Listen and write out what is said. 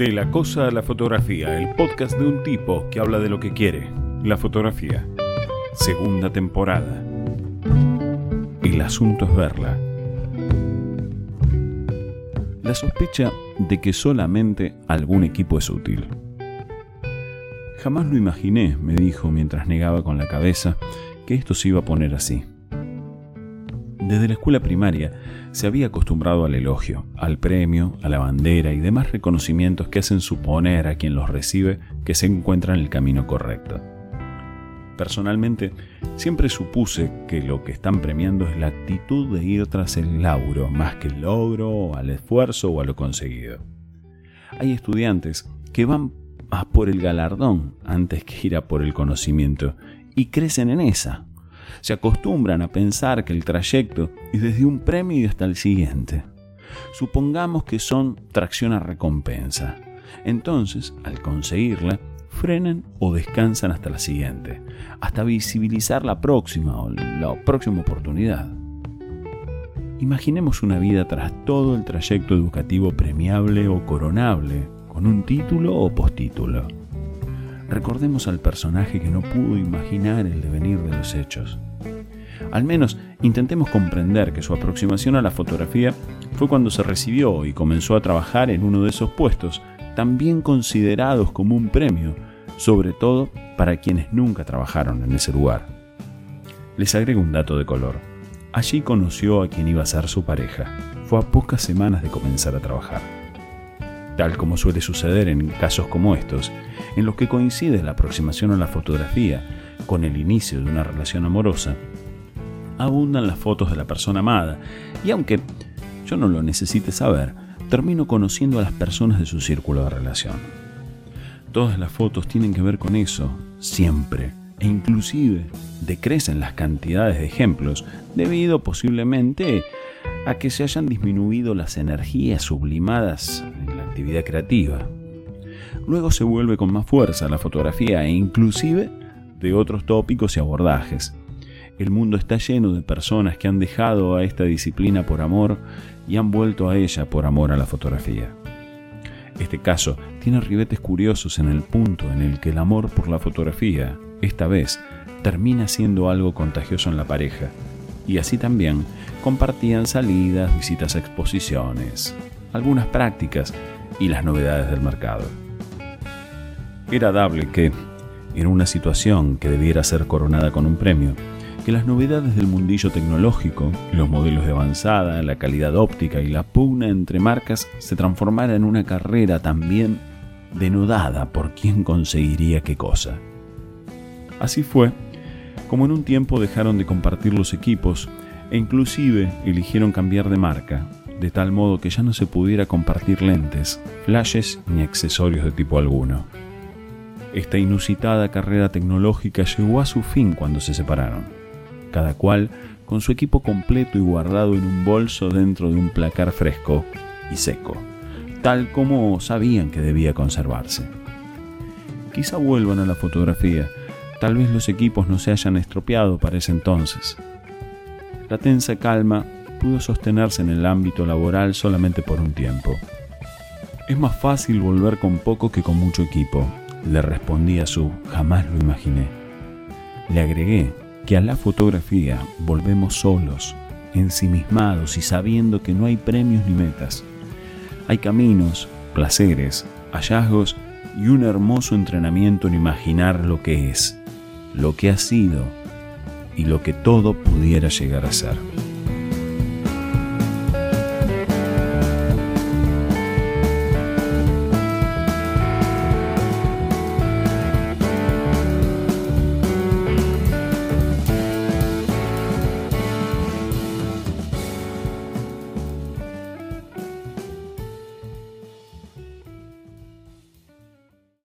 De la cosa a la fotografía, el podcast de un tipo que habla de lo que quiere, la fotografía. Segunda temporada. El asunto es verla. La sospecha de que solamente algún equipo es útil. Jamás lo imaginé, me dijo mientras negaba con la cabeza, que esto se iba a poner así. Desde la escuela primaria se había acostumbrado al elogio, al premio, a la bandera y demás reconocimientos que hacen suponer a quien los recibe que se encuentra en el camino correcto. Personalmente, siempre supuse que lo que están premiando es la actitud de ir tras el lauro, más que el logro, al esfuerzo o a lo conseguido. Hay estudiantes que van a por el galardón antes que ir a por el conocimiento y crecen en esa, se acostumbran a pensar que el trayecto es desde un premio hasta el siguiente. Supongamos que son tracción a recompensa. Entonces, al conseguirla, frenan o descansan hasta la siguiente, hasta visibilizar la próxima o la próxima oportunidad. Imaginemos una vida tras todo el trayecto educativo premiable o coronable, con un título o postítulo. Recordemos al personaje que no pudo imaginar el devenir de los hechos. Al menos intentemos comprender que su aproximación a la fotografía fue cuando se recibió y comenzó a trabajar en uno de esos puestos, también considerados como un premio, sobre todo para quienes nunca trabajaron en ese lugar. Les agrego un dato de color. Allí conoció a quien iba a ser su pareja. Fue a pocas semanas de comenzar a trabajar. Tal como suele suceder en casos como estos, en los que coincide la aproximación a la fotografía con el inicio de una relación amorosa, abundan las fotos de la persona amada, y aunque yo no lo necesite saber, termino conociendo a las personas de su círculo de relación. Todas las fotos tienen que ver con eso, siempre, e inclusive decrecen las cantidades de ejemplos debido posiblemente a que se hayan disminuido las energías sublimadas actividad creativa. Luego se vuelve con más fuerza la fotografía e inclusive de otros tópicos y abordajes, el mundo está lleno de personas que han dejado a esta disciplina por amor y han vuelto a ella por amor a la fotografía. Este caso tiene ribetes curiosos en el punto en el que el amor por la fotografía, esta vez, termina siendo algo contagioso en la pareja, y así también compartían salidas, visitas a exposiciones, algunas prácticas y las novedades del mercado. Era dable que, en una situación que debiera ser coronada con un premio, que las novedades del mundillo tecnológico, los modelos de avanzada, la calidad óptica y la pugna entre marcas se transformara en una carrera también denodada por quién conseguiría qué cosa. Así fue como en un tiempo dejaron de compartir los equipos e inclusive eligieron cambiar de marca, de tal modo que ya no se pudiera compartir lentes, flashes ni accesorios de tipo alguno. Esta inusitada carrera tecnológica llegó a su fin cuando se separaron cada cual con su equipo completo y guardado en un bolso dentro de un placar fresco y seco, tal como sabían que debía conservarse. Quizá vuelvan a la fotografía, tal vez los equipos no se hayan estropeado para ese entonces. La tensa calma pudo sostenerse en el ámbito laboral solamente por un tiempo. Es más fácil volver con poco que con mucho equipo, le respondí a su jamás lo imaginé. Le agregué que a la fotografía volvemos solos, ensimismados y sabiendo que no hay premios ni metas. Hay caminos, placeres, hallazgos y un hermoso entrenamiento en imaginar lo que es, lo que ha sido y lo que todo pudiera llegar a ser.